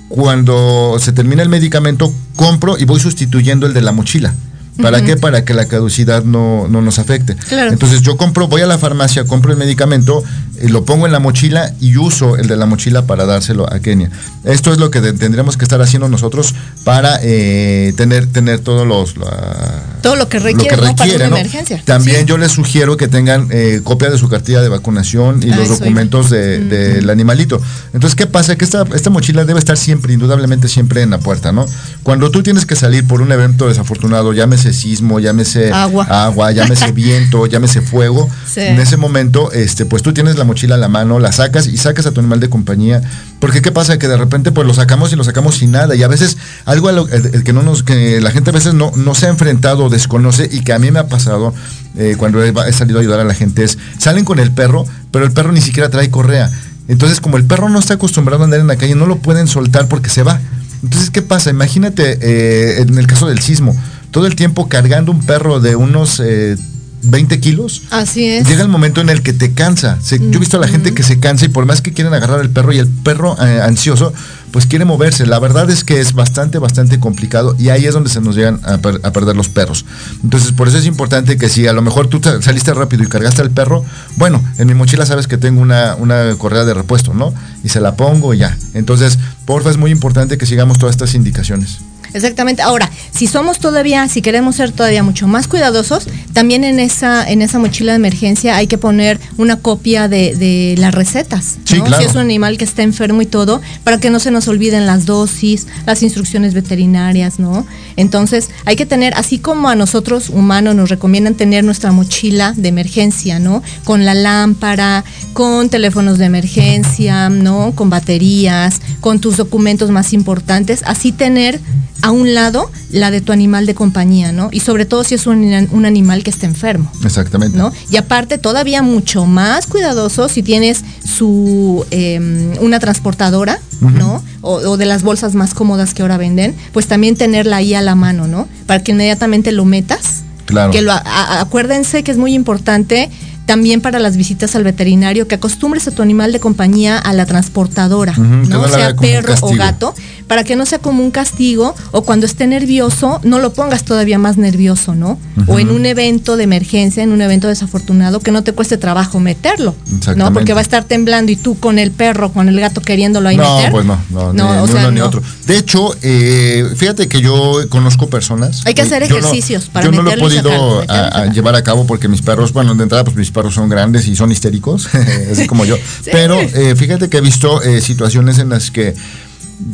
Cuando se termina el medicamento, compro y voy sustituyendo el de la mochila. ¿Para qué? Para que la caducidad no, no nos afecte. Claro. Entonces yo compro, voy a la farmacia, compro el medicamento, eh, lo pongo en la mochila y uso el de la mochila para dárselo a Kenia. Esto es lo que de- tendríamos que estar haciendo nosotros para eh, tener, tener todos los... la- Todo lo que requiere, ¿no? para una emergencia. También Sí. yo les sugiero que tengan eh, copia de su cartilla de vacunación y Ah, los documentos de- del animalito. Entonces, ¿qué pasa? Que esta, esta mochila debe estar siempre, indudablemente siempre en la puerta, ¿no? Cuando tú tienes que salir por un evento desafortunado, llámese sismo, llámese Agua. agua llámese *laughs* viento, llámese fuego, Sí. en ese momento, este, pues tú tienes la mochila a la mano, la sacas y sacas a tu animal de compañía. Porque qué pasa? Que de repente pues lo sacamos y lo sacamos sin nada. Y a veces algo a lo- que no nos, que la gente a veces no, no se ha enfrentado o desconoce y que a mí me ha pasado eh, cuando he, he salido a ayudar a la gente es, salen con el perro, pero el perro ni siquiera trae correa. Entonces, como el perro no está acostumbrado a andar en la calle, no lo pueden soltar porque se va. Entonces, ¿qué pasa? Imagínate eh, en el caso del sismo, todo el tiempo cargando un perro de unos eh, 20 kilos. Así es. Llega el momento en el que te cansa. Se- yo he visto a la gente que se cansa y por más que quieren agarrar al perro y el perro eh, ansioso, pues quiere moverse. La verdad es que es bastante, bastante complicado y ahí es donde se nos llegan a, per- a perder los perros. Entonces, por eso es importante que si a lo mejor tú te- saliste rápido y cargaste al perro, bueno, en mi mochila sabes que tengo una, una correa de repuesto, ¿no? Y se la pongo y ya. Entonces, porfa, es muy importante que sigamos todas estas indicaciones. Exactamente. Ahora, si somos todavía, si queremos ser todavía mucho más cuidadosos, también en esa, en esa mochila de emergencia hay que poner una copia de, de las recetas. Sí, ¿no? claro. Si es un animal que está enfermo y todo, para que no se nos olviden las dosis, las instrucciones veterinarias, ¿no? Entonces, hay que tener, así como a nosotros humanos nos recomiendan tener nuestra mochila de emergencia, ¿no? Con la lámpara, con teléfonos de emergencia, ¿no? Con baterías, con tus documentos más importantes, así tener a un lado la de tu animal de compañía, ¿no? Y sobre todo si es un, un animal que está enfermo. Exactamente. ¿no? Y aparte, todavía mucho más cuidadoso si tienes su eh, una transportadora, ¿no? O, o de las bolsas más cómodas que ahora venden, pues también tenerla ahí a la mano, ¿no? Para que inmediatamente lo metas. Claro. Que lo, a- acuérdense que es muy importante también para las visitas al veterinario que acostumbres a tu animal de compañía a la transportadora, no sea perro o gato, para que no sea como un castigo o cuando esté nervioso no lo pongas todavía más nervioso, ¿no? O en un evento de emergencia, en un evento desafortunado, que no te cueste trabajo meterlo, ¿no? Porque va a estar temblando y tú con el perro, con el gato queriéndolo ahí no, meter. pues no, no, No, ni, o ni sea, uno ni no. otro. De hecho, eh, fíjate que yo conozco personas. Hay que hacer yo no- ejercicios para Yo no lo he podido sacarlo, a- a llevar a cabo porque mis perros, bueno, de entrada, pues mis perros son grandes y son histéricos, *laughs* así como yo. *laughs* Pero eh, fíjate que he visto eh, situaciones en las que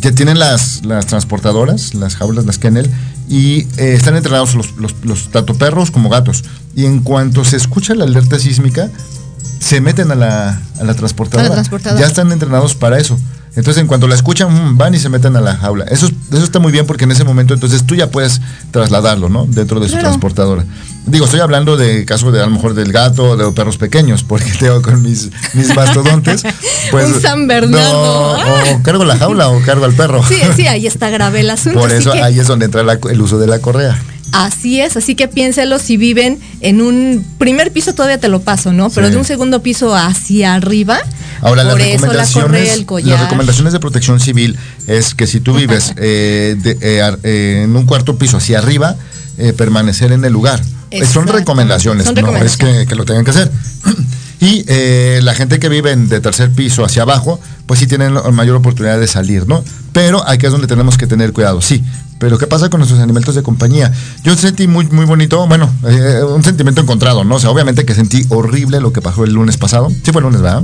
ya tienen las, las transportadoras, las jaulas, las kennel, y eh, están entrenados los, los, los tanto perros como gatos. Y en cuanto se escucha la alerta sísmica, se meten a la, a la transportadora. A la transportadora. Ya están entrenados para eso. Entonces, en cuanto la escuchan, mm, van y se meten a la jaula. Eso, eso está muy bien porque en ese momento, entonces tú ya puedes trasladarlo, ¿no? Dentro de su Claro. transportadora. Digo, estoy hablando de caso de a lo mejor del gato o de los perros pequeños, porque *laughs* tengo con mis, mis mastodontes. *laughs* Pues, Un San Bernardo. No, o cargo la jaula o cargo al perro. Sí, sí, ahí *laughs* está grave el asunto. Por eso que- ahí es donde entra la- el uso de la correa. Así es, así que piénselo si viven en un primer piso todavía te lo paso, ¿no? Pero Sí. de un segundo piso hacia arriba. Ahora, por las eso la recomendaciones, correa, el collar. las recomendaciones de protección civil es que si tú vives eh, de- eh, eh, en un cuarto piso hacia arriba, eh, permanecer en el lugar. Son recomendaciones, son no es recomendaciones. que, que lo tengan que hacer. *clears throat* Y eh, la gente que vive en- de tercer piso hacia abajo, pues sí tienen mayor oportunidad de salir, ¿no? Pero aquí es donde tenemos que tener cuidado, sí. Pero ¿qué pasa con nuestros animalitos de compañía? Yo sentí muy, muy bonito, bueno, eh, un sentimiento encontrado, ¿no? O sea, obviamente que sentí horrible lo que pasó el lunes pasado. Sí fue el lunes, ¿verdad?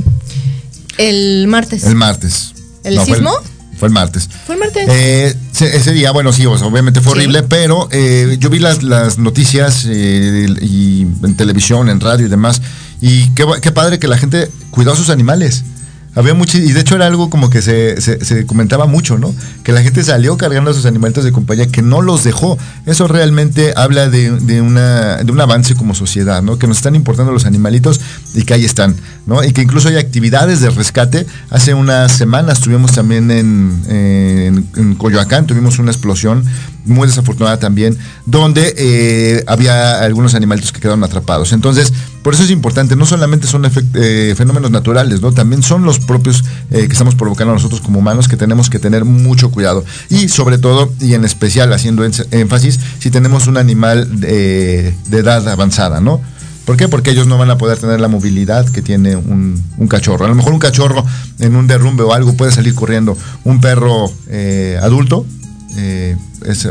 El martes. El martes. ¿El sismo? Fue el martes. Fue el martes. Eh, se- ese día, bueno, sí, o sea, obviamente fue Sí. horrible, pero eh, yo vi las, las noticias eh, y en televisión, en radio y demás, y qué padre que la gente cuidó a sus animales. Había mucho, y de hecho era algo como que se, se- comentaba mucho, ¿no? Que la gente salió cargando a sus animalitos de compañía, que no los dejó. Eso realmente habla de, de una, de un avance como sociedad, ¿no? Que nos están importando los animalitos y que ahí están, ¿no? Y que incluso hay actividades de rescate. Hace unas semanas tuvimos también en, en, en Coyoacán, tuvimos una explosión muy desafortunada también, donde eh, había algunos animalitos que quedaron atrapados. Entonces, por eso es importante, no solamente son eh, fenómenos naturales, ¿no? También son los propios eh, que estamos provocando nosotros como humanos que tenemos que tener mucho cuidado. Y sobre todo, y en especial haciendo énfasis, si tenemos un animal de, edad avanzada, ¿no? ¿Por qué? Porque ellos no van a poder tener la movilidad que tiene un, cachorro. A lo mejor un cachorro en un derrumbe o algo puede salir corriendo. Un perro eh, adulto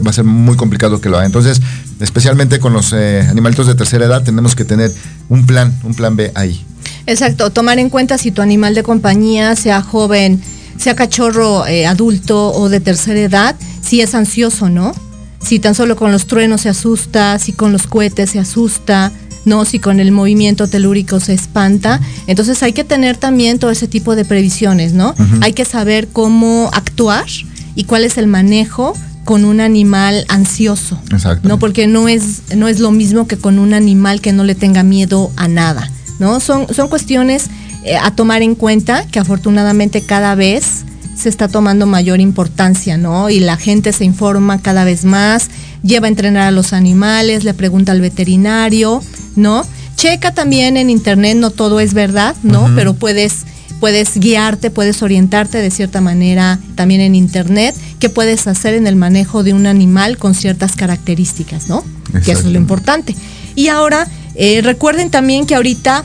va a ser muy complicado que lo haga. Entonces, especialmente con los eh, animalitos de tercera edad, tenemos que tener un plan, un plan B ahí. Exacto, tomar en cuenta si tu animal de compañía, sea joven, sea cachorro eh, adulto o de tercera edad, si es ansioso, ¿no? Si tan solo con los truenos se asusta, si con los cohetes se asusta, ¿no? Si con el movimiento telúrico se espanta. Entonces hay que tener también todo ese tipo de previsiones, ¿no? Hay que saber cómo actuar y cuál es el manejo con un animal ansioso. Exacto. ¿no? Porque no es, no es lo mismo que con un animal que no le tenga miedo a nada. ¿no? Son, son cuestiones eh, a tomar en cuenta que afortunadamente cada vez se está tomando mayor importancia, ¿no? Y la gente se informa cada vez más, lleva a entrenar a los animales, le pregunta al veterinario, ¿no? Checa también en internet, no todo es verdad, ¿no? Pero puedes puedes guiarte, puedes orientarte de cierta manera también en internet, qué puedes hacer en el manejo de un animal con ciertas características, ¿no? Que eso es lo importante. Y ahora, eh, recuerden también que ahorita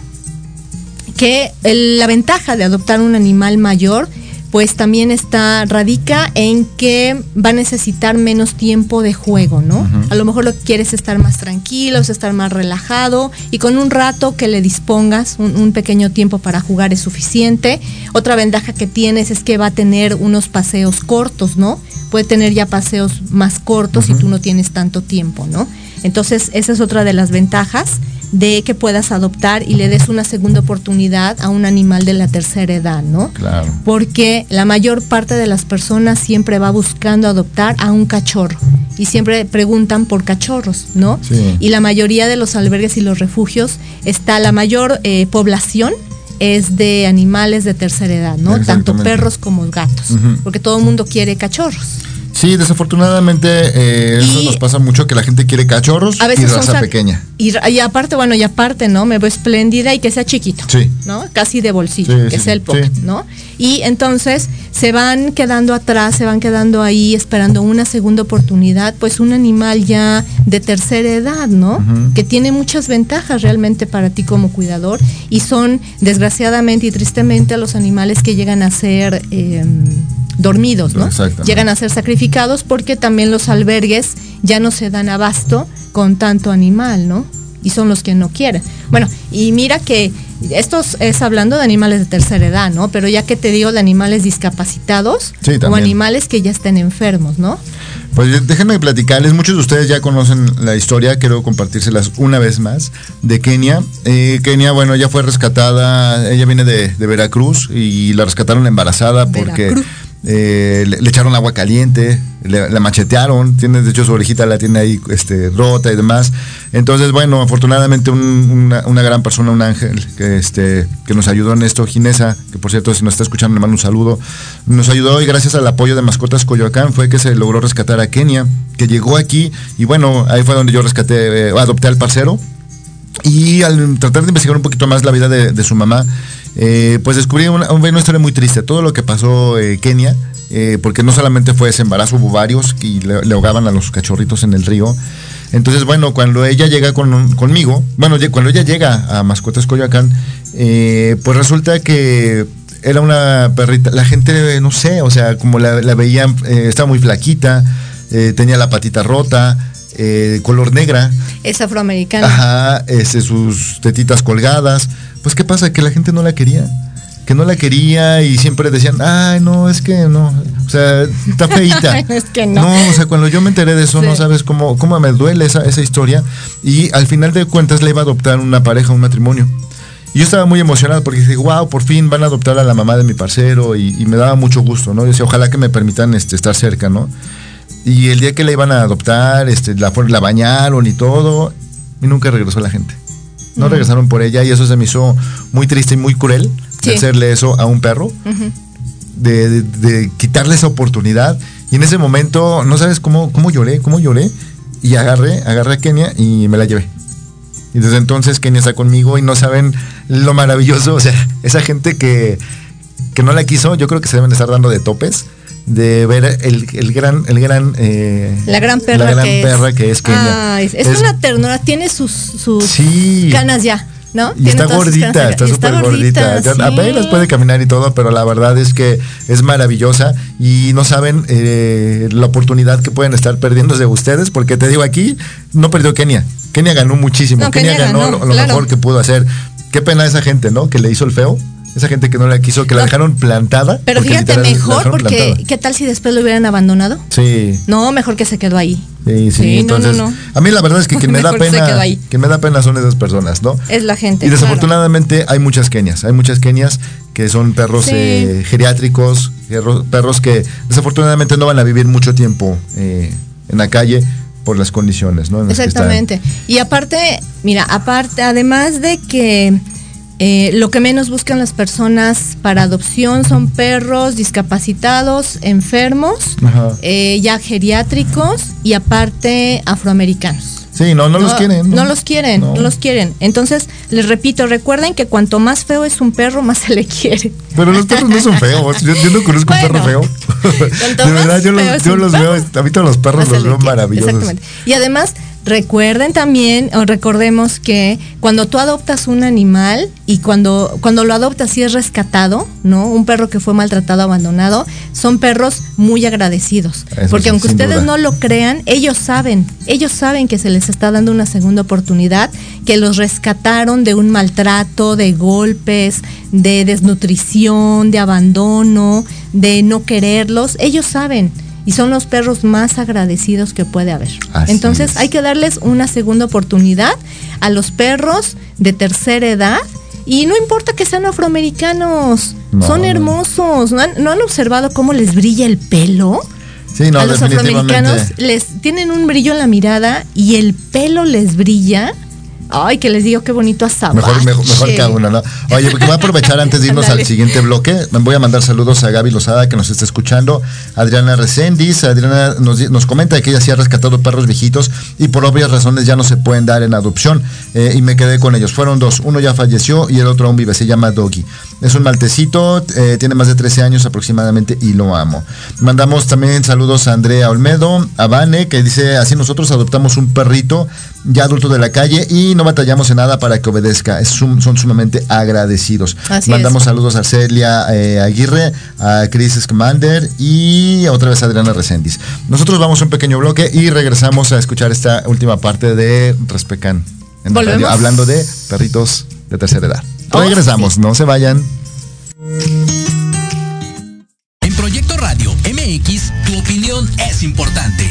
que la ventaja de adoptar un animal mayor pues también está, radica en que va a necesitar menos tiempo de juego, ¿no? A lo mejor lo que quieres estar más tranquilo, es estar más relajado y con un rato que le dispongas, un, pequeño tiempo para jugar es suficiente. Otra ventaja que tienes es que va a tener unos paseos cortos, ¿no? Puede tener ya paseos más cortos si tú no tienes tanto tiempo, ¿no? Entonces, esa es otra de las ventajas de que puedas adoptar y le des una segunda oportunidad a un animal de la tercera edad, ¿no? Claro. Porque la mayor parte de las personas siempre va buscando adoptar a un cachorro y siempre preguntan por cachorros, ¿no? Sí. Y la mayoría de los albergues y los refugios está la mayor eh, población es de animales de tercera edad, ¿no? Tanto perros como gatos, porque todo el mundo quiere cachorros. Sí, desafortunadamente eh, eso nos pasa mucho que la gente quiere cachorros y raza pequeña. Y, aparte, bueno, y aparte, ¿no? Me veo espléndida y que sea chiquito. Sí. ¿No? Casi de bolsillo, que sea el pocket, ¿no? Y entonces se van quedando atrás, se van quedando ahí esperando una segunda oportunidad, pues un animal ya de tercera edad, ¿no? Que tiene muchas ventajas realmente para ti como cuidador y son, desgraciadamente y tristemente, los animales que llegan a ser... Em, dormidos, ¿no? Llegan a ser sacrificados porque también los albergues ya no se dan abasto con tanto animal, ¿no? Y son los que no quieren. Bueno, y mira que esto es hablando de animales de tercera edad, ¿no? Pero ya que te digo de animales discapacitados o animales que ya estén enfermos, ¿no? Pues déjenme platicarles, muchos de ustedes ya conocen la historia, quiero compartírselas una vez más, de Kenia. Eh, Kenia, bueno, ella fue rescatada, ella viene de, Veracruz y la rescataron embarazada porque... Eh, le, echaron agua caliente, le, la machetearon, tiene de hecho su orejita la tiene ahí este, rota y demás. Entonces, bueno, afortunadamente una, gran persona, un ángel, que, este, que nos ayudó en esto, Ginesa, que por cierto, si nos está escuchando, le mando un saludo, nos ayudó y gracias al apoyo de Mascotas Coyoacán fue que se logró rescatar a Kenia, que llegó aquí y bueno, ahí fue donde yo rescaté, eh, adopté al parcero. Y al tratar de investigar un poquito más la vida de su mamá, eh, pues descubrí una, una, historia muy triste. Todo lo que pasó eh, Kenia, eh, porque no solamente fue ese embarazo, hubo varios y le, ahogaban a los cachorritos en el río. Entonces, bueno, cuando ella llega conmigo, bueno, cuando ella llega a Mascotas Coyoacán, pues resulta que era una perrita, la gente, no sé, o sea, como la, veían, estaba muy flaquita, tenía la patita rota, color negra. Es afroamericana. Ajá, este, sus tetitas colgadas pues ¿qué pasa? Que la gente no la quería. Que no la quería y siempre decían, ay, no, es que no. O sea, está feita. *laughs* es que no. No, o sea, cuando yo me enteré de eso, no sabes cómo, cómo me duele esa, esa historia. Y al final de cuentas le iba a adoptar una pareja, un matrimonio. Y yo estaba muy emocionado porque dije, wow, por fin van a adoptar a la mamá de mi parcero y, me daba mucho gusto, ¿no? Yo decía, ojalá que me permitan este, estar cerca, ¿no? Y el día que la iban a adoptar, este, la, la bañaron y todo, y nunca regresó la gente no regresaron por ella y eso se me hizo muy triste y muy cruel hacerle eso a un perro, de, quitarle esa oportunidad. Y en ese momento, no sabes cómo, cómo lloré, cómo lloré, y agarré, agarré a Kenia y me la llevé. Y desde entonces Kenia está conmigo y no saben lo maravilloso, o sea, esa gente que, que no la quiso, yo creo que se deben estar dando de topes de ver el, el gran, el gran, eh, la gran perra, la gran que, perra es. que es Kenia. Ay, es, una ternura, tiene sus, sus Sí. canas ya, ¿no? Y está gordita, está súper gordita. Sí. Apenas puede caminar y todo, pero la verdad es que es maravillosa y no saben eh, la oportunidad que pueden estar perdiendo de ustedes, porque te digo aquí, no perdió Kenia. Kenia ganó muchísimo. No, Kenia, Kenia ganó, ganó, lo, lo claro. mejor que pudo hacer. Qué pena esa gente, ¿no? Que le hizo el feo. Esa gente que no la quiso, que la dejaron plantada. Pero fíjate, mejor porque plantada. ¿qué tal si después lo hubieran abandonado? Sí. No, mejor que se quedó ahí. Sí, sí, Sí, no, entonces, no, no. a mí la verdad es que quien *laughs* me da pena, quien me da pena son esas personas, ¿no? Es la gente. Y claro. desafortunadamente hay muchas kenias, hay muchas kenias que son perros Sí. eh, geriátricos, perro- perros que desafortunadamente no van a vivir mucho tiempo eh, en la calle por las condiciones, ¿no? en las que están. Exactamente. Y aparte, mira, aparte, además de que eh, lo que menos buscan las personas para adopción son perros discapacitados, enfermos, eh, ya geriátricos y aparte afroamericanos. Sí, no, no, los quieren. No los quieren, no. No. los quieren. Entonces, les repito, recuerden que cuanto más feo es un perro, más se le quiere. Pero los perros no son feos. Yo, yo no conozco un perro feo. *laughs* De verdad, yo los, es yo un los perro, veo. A mí todos los perros los veo maravillosos. Exactamente. Y además, recuerden también, o recordemos que cuando tú adoptas un animal y cuando, cuando lo adoptas y es rescatado, ¿no? Un perro que fue maltratado, abandonado, son perros muy agradecidos. Eso porque sí, aunque ustedes duda. no lo crean, ellos saben, ellos saben que se les está dando una segunda oportunidad, que los rescataron de un maltrato, de golpes, de desnutrición, de abandono, de no quererlos. Ellos saben y son los perros más agradecidos que puede haber. Así Entonces es. hay que darles una segunda oportunidad a los perros de tercera edad. Y no importa que sean afroamericanos, No, son hermosos. ¿No han, no han observado cómo les brilla el pelo? Sí, no, a los afroamericanos les tienen un brillo en la mirada y el pelo les brilla. Ay, que les digo qué bonito azabache. Mejor, mejor, mejor que a uno, ¿no? Oye, porque voy a aprovechar antes de irnos al siguiente bloque. Voy a mandar saludos a Gaby Lozada que nos está escuchando. Adriana Recendis. Adriana nos, nos comenta que ella sí ha rescatado perros viejitos y por obvias razones ya no se pueden dar en adopción. Eh, y me quedé con ellos. Fueron dos. Uno ya falleció y el otro aún vive. Se llama Doggy. Es un maltecito, eh, tiene más de 13 años aproximadamente y lo amo. Mandamos también saludos a Andrea Olmedo, a Vane, que dice, así nosotros adoptamos un perrito ya adulto de la calle y no batallamos en nada para que obedezca. Es sum- son sumamente agradecidos. Así Mandamos es. saludos a Celia eh, Aguirre, a Chris Scamander y otra vez a Adriana Reséndiz. Nosotros vamos a un pequeño bloque y regresamos a escuchar esta última parte de Respecan. En radio, hablando de perritos de tercera edad. Oh, Regresamos, no se vayan. En Proyecto Radio MX, tu opinión es importante.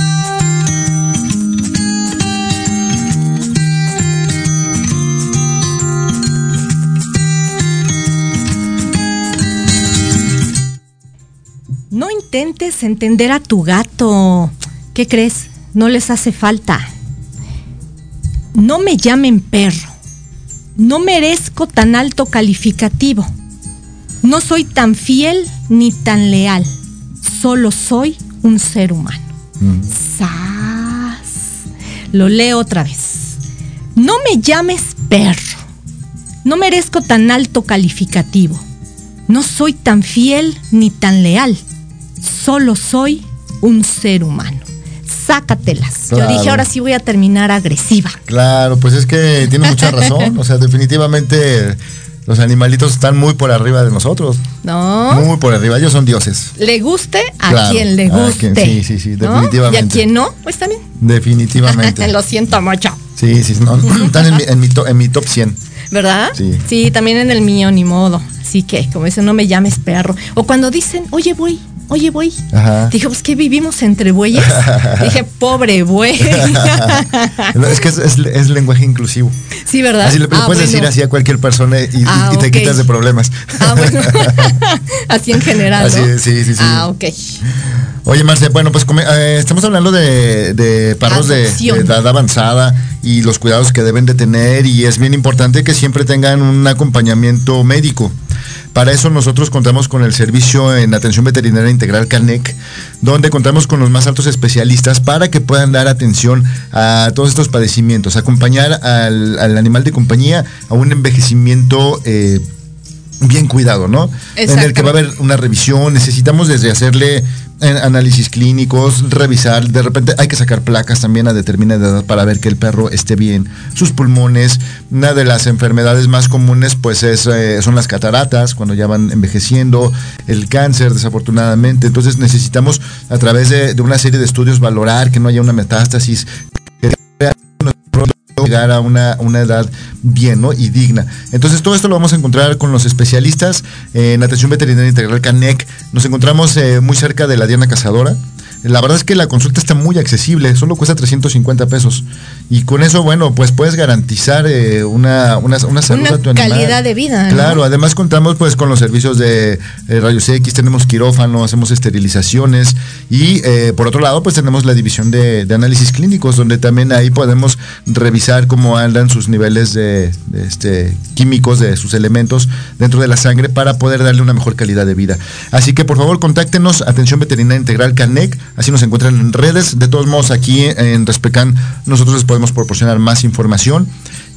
Intentes entender a tu gato. ¿Qué crees? No les hace falta. No me llamen perro. No merezco tan alto calificativo. No soy tan fiel ni tan leal. Solo soy un ser humano. ¡Sas! Lo leo otra vez. No me llames perro. No merezco tan alto calificativo. No soy tan fiel ni tan leal. Solo soy un ser humano. Sácatelas. Yo dije, ahora sí voy a terminar agresiva. Claro, pues es que tiene mucha *laughs* razón. O sea, definitivamente los animalitos están muy por arriba de nosotros. ¿No? Muy por arriba. Ellos son dioses. Le guste a Claro, quien le a guste. quien- sí, sí, sí, ¿no? definitivamente. Y a quien no, pues también. Definitivamente. *laughs* Lo siento mucho. Sí, sí, no, están en mi, en mi to- en mi top 100. ¿Verdad? Sí. también en el mío, ni modo. Así que, como dicen, no me llames perro. O cuando dicen, oye, buey, oye, buey. Ajá. Dije, pues que vivimos entre bueyes. *laughs* Dije, pobre buey. *laughs* No, es que es, es- es lenguaje inclusivo. sí, ¿verdad? Así le, Ah, puedes bueno. decir así a cualquier persona y, y- Ah, y te quitas de problemas. Ah, bueno. *laughs* así en general. Así sí, sí, sí. Ah, ok. Oye, Marce, bueno, pues come- eh, estamos hablando de, de perros de, de edad avanzada y los cuidados que deben de tener y es bien importante que siempre tengan un acompañamiento médico. Para eso nosotros contamos con el servicio en atención veterinaria integral CANEC, donde contamos con los más altos especialistas para que puedan dar atención a todos estos padecimientos, acompañar al, al animal de compañía a un envejecimiento eh, bien cuidado, ¿no? En el que va a haber una revisión, necesitamos desde hacerle eh, análisis clínicos, revisar, de repente hay que sacar placas también a determinada edad para ver que el perro esté bien, sus pulmones, una de las enfermedades más comunes pues es, eh, son las cataratas cuando ya van envejeciendo, el cáncer desafortunadamente, entonces necesitamos a través de, de una serie de estudios valorar que no haya una metástasis, llegar a una, una edad bien ¿no? y digna. Entonces todo esto lo vamos a encontrar con los especialistas en atención veterinaria integral CANEC. Nos encontramos eh, muy cerca de la Diana Cazadora. La verdad es que la consulta está muy accesible, solo cuesta 350 pesos. Y con eso, bueno, pues puedes garantizar eh, una, una, una salud Una a tu animal. calidad de vida, ¿no? Claro, además contamos pues con los servicios de eh, rayos X, tenemos quirófano, hacemos esterilizaciones y eh, por otro lado pues tenemos la división de, de análisis clínicos donde también ahí podemos revisar cómo andan sus niveles de, de, este, químicos de sus elementos dentro de la sangre para poder darle una mejor calidad de vida. Así que por favor contáctenos, Atención Veterinaria Integral CANEC, así nos encuentran en redes. De todos modos aquí en Respecan nosotros les podemos proporcionar más información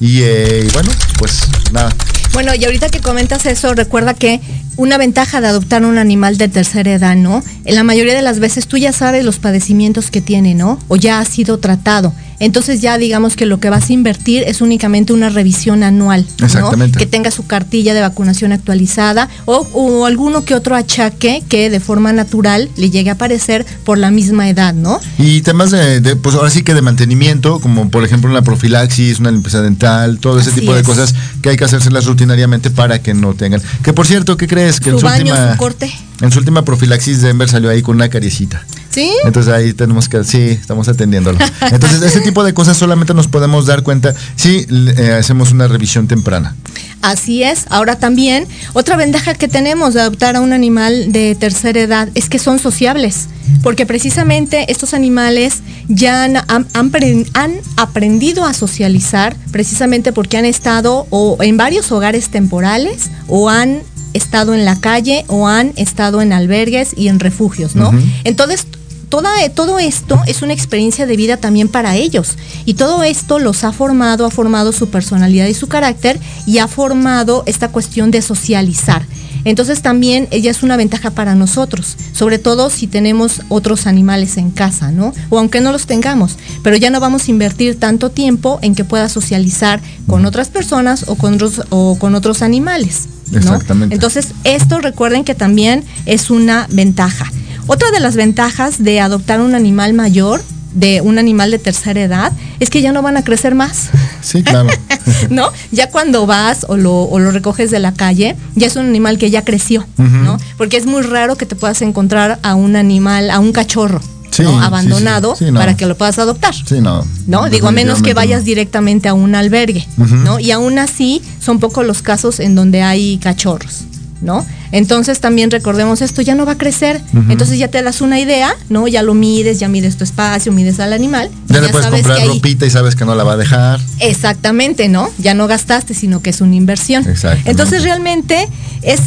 y eh, bueno, pues nada. Bueno, y ahorita que comentas eso, recuerda que una ventaja de adoptar un animal de tercera edad, ¿no? En la mayoría de las veces tú ya sabes los padecimientos que tiene, ¿no? O ya ha sido tratado. Entonces ya digamos que lo que vas a invertir es únicamente una revisión anual, ¿no? Exactamente. Que tenga su cartilla de vacunación actualizada o, o alguno que otro achaque que de forma natural le llegue a aparecer por la misma edad, ¿no? Y temas de, de, pues ahora sí que de mantenimiento, como por ejemplo una profilaxis, una limpieza dental, todo ese Así tipo de es. cosas que hay que hacérselas rutinariamente para que no tengan. Que por cierto, ¿qué crees? Que en su su, baño, última, su corte. En su última profilaxis Denver salió ahí con una cariecita. ¿Sí? Entonces ahí tenemos que, sí, estamos atendiéndolo. Entonces, ese tipo de cosas solamente nos podemos dar cuenta si eh, hacemos una revisión temprana. Así es. Ahora también, otra ventaja que tenemos de adoptar a un animal de tercera edad es que son sociables. Porque precisamente estos animales ya han, han aprendido a socializar precisamente porque han estado o en varios hogares temporales o han estado en la calle o han estado en albergues y en refugios, ¿no? Entonces, toda, todo esto es una experiencia de vida también para ellos. Y todo esto los ha formado, ha formado su personalidad y su carácter y ha formado esta cuestión de socializar. Entonces también ella es una ventaja para nosotros, sobre todo si tenemos otros animales en casa, ¿no? O aunque no los tengamos, pero ya no vamos a invertir tanto tiempo en que pueda socializar con otras personas o con otros, o con otros animales. ¿No? Exactamente. Entonces, esto recuerden que también es una ventaja. Otra de las ventajas de adoptar un animal mayor, de un animal de tercera edad, es que ya no van a crecer más. Sí, claro. *laughs* ¿No? Ya cuando vas o lo, o lo, recoges de la calle, ya es un animal que ya creció, uh -huh. ¿no? Porque es muy raro que te puedas encontrar a un animal, a un cachorro. Sí, ¿no? abandonado sí, sí, no. para que lo puedas adoptar. No. ¿No? Digo, a menos que vayas directamente a un albergue, uh -huh. ¿no? Y aún así son pocos los casos en donde hay cachorros. ¿no? Entonces también recordemos esto, ya no va a crecer, uh -huh. entonces ya te das una idea, ¿no? Ya lo mides, ya mides tu espacio, mides al animal. Ya, le puedes comprar ahí... ropita y sabes que no la va a dejar. Exactamente, ¿no? Ya no gastaste, sino que es una inversión. Entonces realmente es,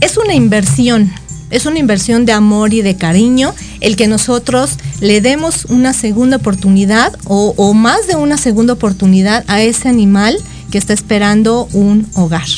es una inversión, es una inversión de amor y de cariño el que nosotros le demos una segunda oportunidad o, o más de una segunda oportunidad a ese animal que está esperando un hogar,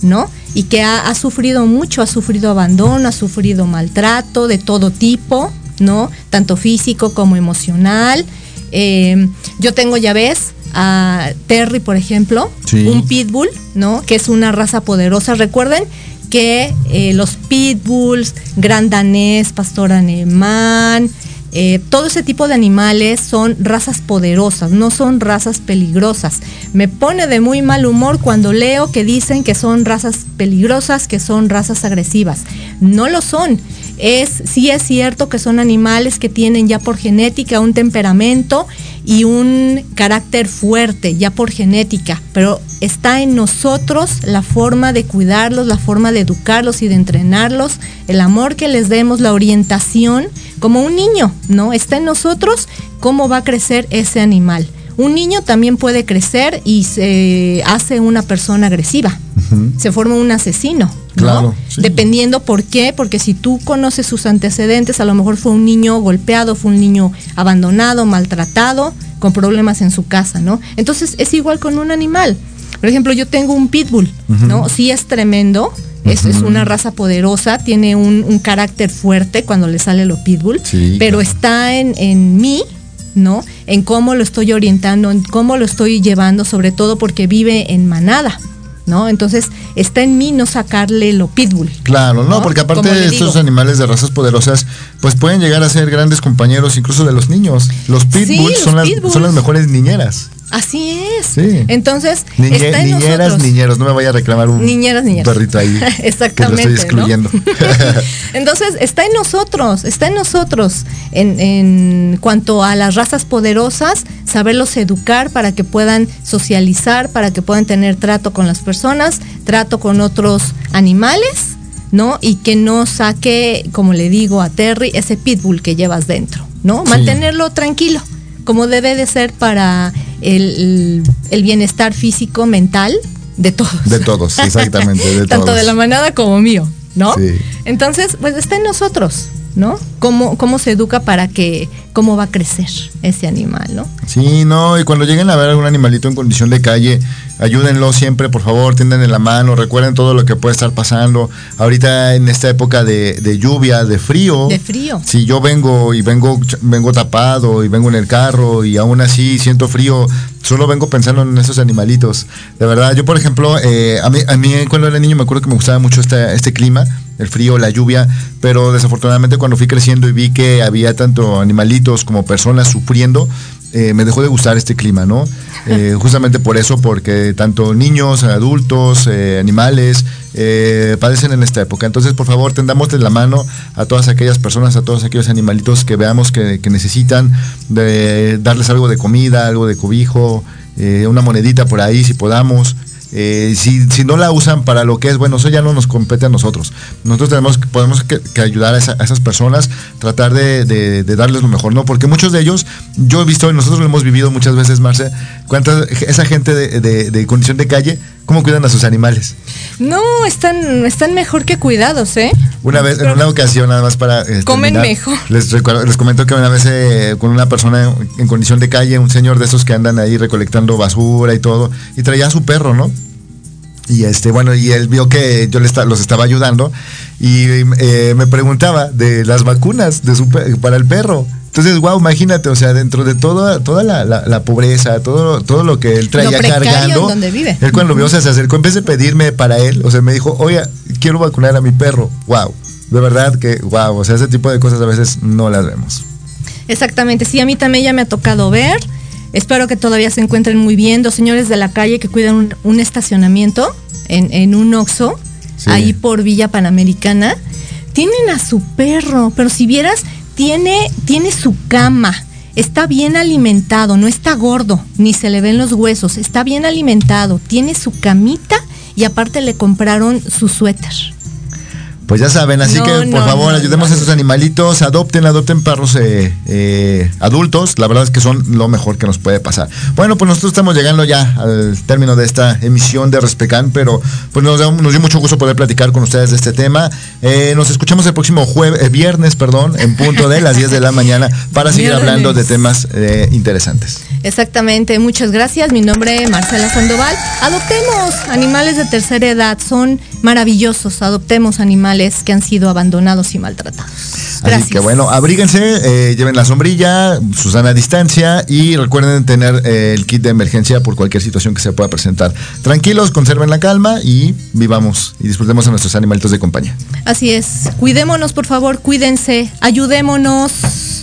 ¿no? y que ha, ha, sufrido mucho, ha sufrido abandono, ha sufrido maltrato de todo tipo, ¿no? Tanto físico como emocional. Eh, yo tengo, ya ves, a Terry, por ejemplo, sí. un pitbull, ¿no? Que es una raza poderosa. Recuerden que eh, los pitbulls, gran danés, pastor alemán, eh, todo ese tipo de animales son razas poderosas, no son razas peligrosas. Me pone de muy mal humor cuando leo que dicen que son razas peligrosas, que son razas agresivas. No lo son. Es, sí es cierto que son animales que tienen ya por genética un temperamento y un carácter fuerte, ya por genética, pero está en nosotros la forma de cuidarlos, la forma de educarlos y de entrenarlos, el amor que les demos, la orientación, como un niño, ¿no? Está en nosotros cómo va a crecer ese animal. Un niño también puede crecer y se hace una persona agresiva, uh -huh. se forma un asesino, ¿no? Claro, sí. Dependiendo por qué, porque si tú conoces sus antecedentes, a lo mejor fue un niño golpeado, fue un niño abandonado, maltratado, con problemas en su casa, ¿no? Entonces es igual con un animal. Por ejemplo, yo tengo un pitbull, uh -huh. ¿no? Sí es tremendo, es, es, una raza poderosa, tiene un, un, carácter fuerte cuando le sale lo pitbull, sí, pero claro. está en, en mí, ¿no? En cómo lo estoy orientando, en cómo lo estoy llevando, sobre todo porque vive en manada. ¿No? Entonces está en mí no sacarle lo pitbull. Claro, no, ¿no? porque aparte de estos animales de razas poderosas, pues pueden llegar a ser grandes compañeros incluso de los niños. Los pitbulls, sí, los son, pitbulls. Las, son las mejores niñeras. Así es. Sí. Entonces, Niñe, está en niñeras, nosotros. niñeros, no me vaya a reclamar un niñeras, perrito ahí. Exactamente. *laughs* Que lo estoy excluyendo. ¿no? *laughs* Entonces, está en nosotros, está en nosotros. En, en, cuanto a las razas poderosas, saberlos educar para que puedan socializar, para que puedan tener trato con las personas, trato con otros animales, ¿no? Y que no saque, como le digo a Terry, ese pitbull que llevas dentro, ¿no? Sí. Mantenerlo tranquilo como debe de ser para el, el, bienestar físico, mental de todos. De todos, exactamente. De *laughs* Tanto todos. de la manada como mío, ¿no? Sí. Entonces, pues está en nosotros, ¿no? Cómo, cómo se educa para que, cómo va a crecer ese animal, ¿no? Sí, no, y cuando lleguen a ver algún animalito en condición de calle, ayúdenlo siempre, por favor, tiendan la mano, recuerden todo lo que puede estar pasando. Ahorita en esta época de, de, lluvia, de frío. De frío. Si yo vengo y vengo, vengo tapado y vengo en el carro y aún así siento frío, solo vengo pensando en esos animalitos. De verdad, yo por ejemplo, eh, a, mí, a mí cuando era niño me acuerdo que me gustaba mucho este, este clima, el frío, la lluvia, pero desafortunadamente cuando fui creciendo y vi que había tanto animalitos como personas sufriendo, eh, me dejó de gustar este clima, ¿no? *laughs* Eh, justamente por eso, porque tanto niños, adultos, eh, animales, padecen en esta época. Entonces, por favor, tendamos la mano a todas aquellas personas, a todos aquellos animalitos que veamos que, que necesitan de darles algo de comida, algo de cobijo, una monedita por ahí, si podamos. Eh, si, si, no la usan para lo que es, bueno, eso ya no nos compete a nosotros. Nosotros tenemos, podemos que, ayudar a, esa, a, esas personas, tratar de, darles lo mejor, ¿no? Porque muchos de ellos, yo he visto, y nosotros lo hemos vivido muchas veces, Marce, cuánta, esa gente de condición de calle, ¿cómo cuidan a sus animales? No, están, están mejor que cuidados, ¿eh? Una vez, en una ocasión, nada más para. Eh, Comen terminar, mejor. Les, recuerdo, les comento que una vez eh, con una persona en, en, condición de calle, un señor de esos que andan ahí recolectando basura y todo, y traía a su perro, ¿no? Y este, bueno, y él vio que yo les los estaba ayudando y eh, me preguntaba de las vacunas de su, para el perro. Entonces, wow, imagínate, o sea, dentro de toda, toda la, la, la pobreza, todo, todo lo que él traía lo cargando, donde vive. él cuando vio, o sea, se acercó, en vez de pedirme para él, o sea, me dijo, oye, quiero vacunar a mi perro, wow. de verdad que, wow, o sea, ese tipo de cosas a veces no las vemos. Exactamente, sí, a mí también ya me ha tocado ver. Espero que todavía se encuentren muy bien. Dos señores de la calle que cuidan un, un estacionamiento en, en un Oxxo, Sí. ahí por Villa Panamericana. Tienen a su perro, pero si vieras, tiene, tiene su cama. Está bien alimentado, no está gordo, ni se le ven los huesos. Está bien alimentado, tiene su camita y aparte le compraron su suéter. Pues ya saben, así No, que por no, favor no, ayudemos a esos animalitos, adopten, adopten perros eh, eh, adultos, la verdad es que son lo mejor que nos puede pasar. Bueno, pues nosotros estamos llegando ya al término de esta emisión de Respecan, pero pues nos, dio mucho gusto poder platicar con ustedes de este tema. Eh, nos escuchamos el próximo jueves, viernes, perdón, en punto de las 10 de la mañana para seguir Viernes. hablando de temas interesantes. Exactamente, muchas gracias. Mi nombre es Marcela Sandoval. Adoptemos animales de tercera edad, son maravillosos. Adoptemos animales que han sido abandonados y maltratados. Gracias. Así que bueno, abríguense, eh, lleven la sombrilla, su sana distancia y recuerden tener eh, el kit de emergencia por cualquier situación que se pueda presentar. Tranquilos, conserven la calma y vivamos y disfrutemos a nuestros animalitos de compañía. Así es. Cuidémonos, por favor, cuídense. Ayudémonos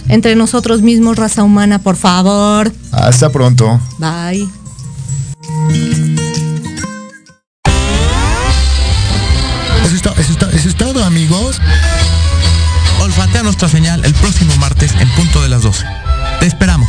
entre nosotros mismos, raza humana, por favor. Hasta pronto. Bye. Nuestra señal el próximo martes en punto de las 12. Te esperamos.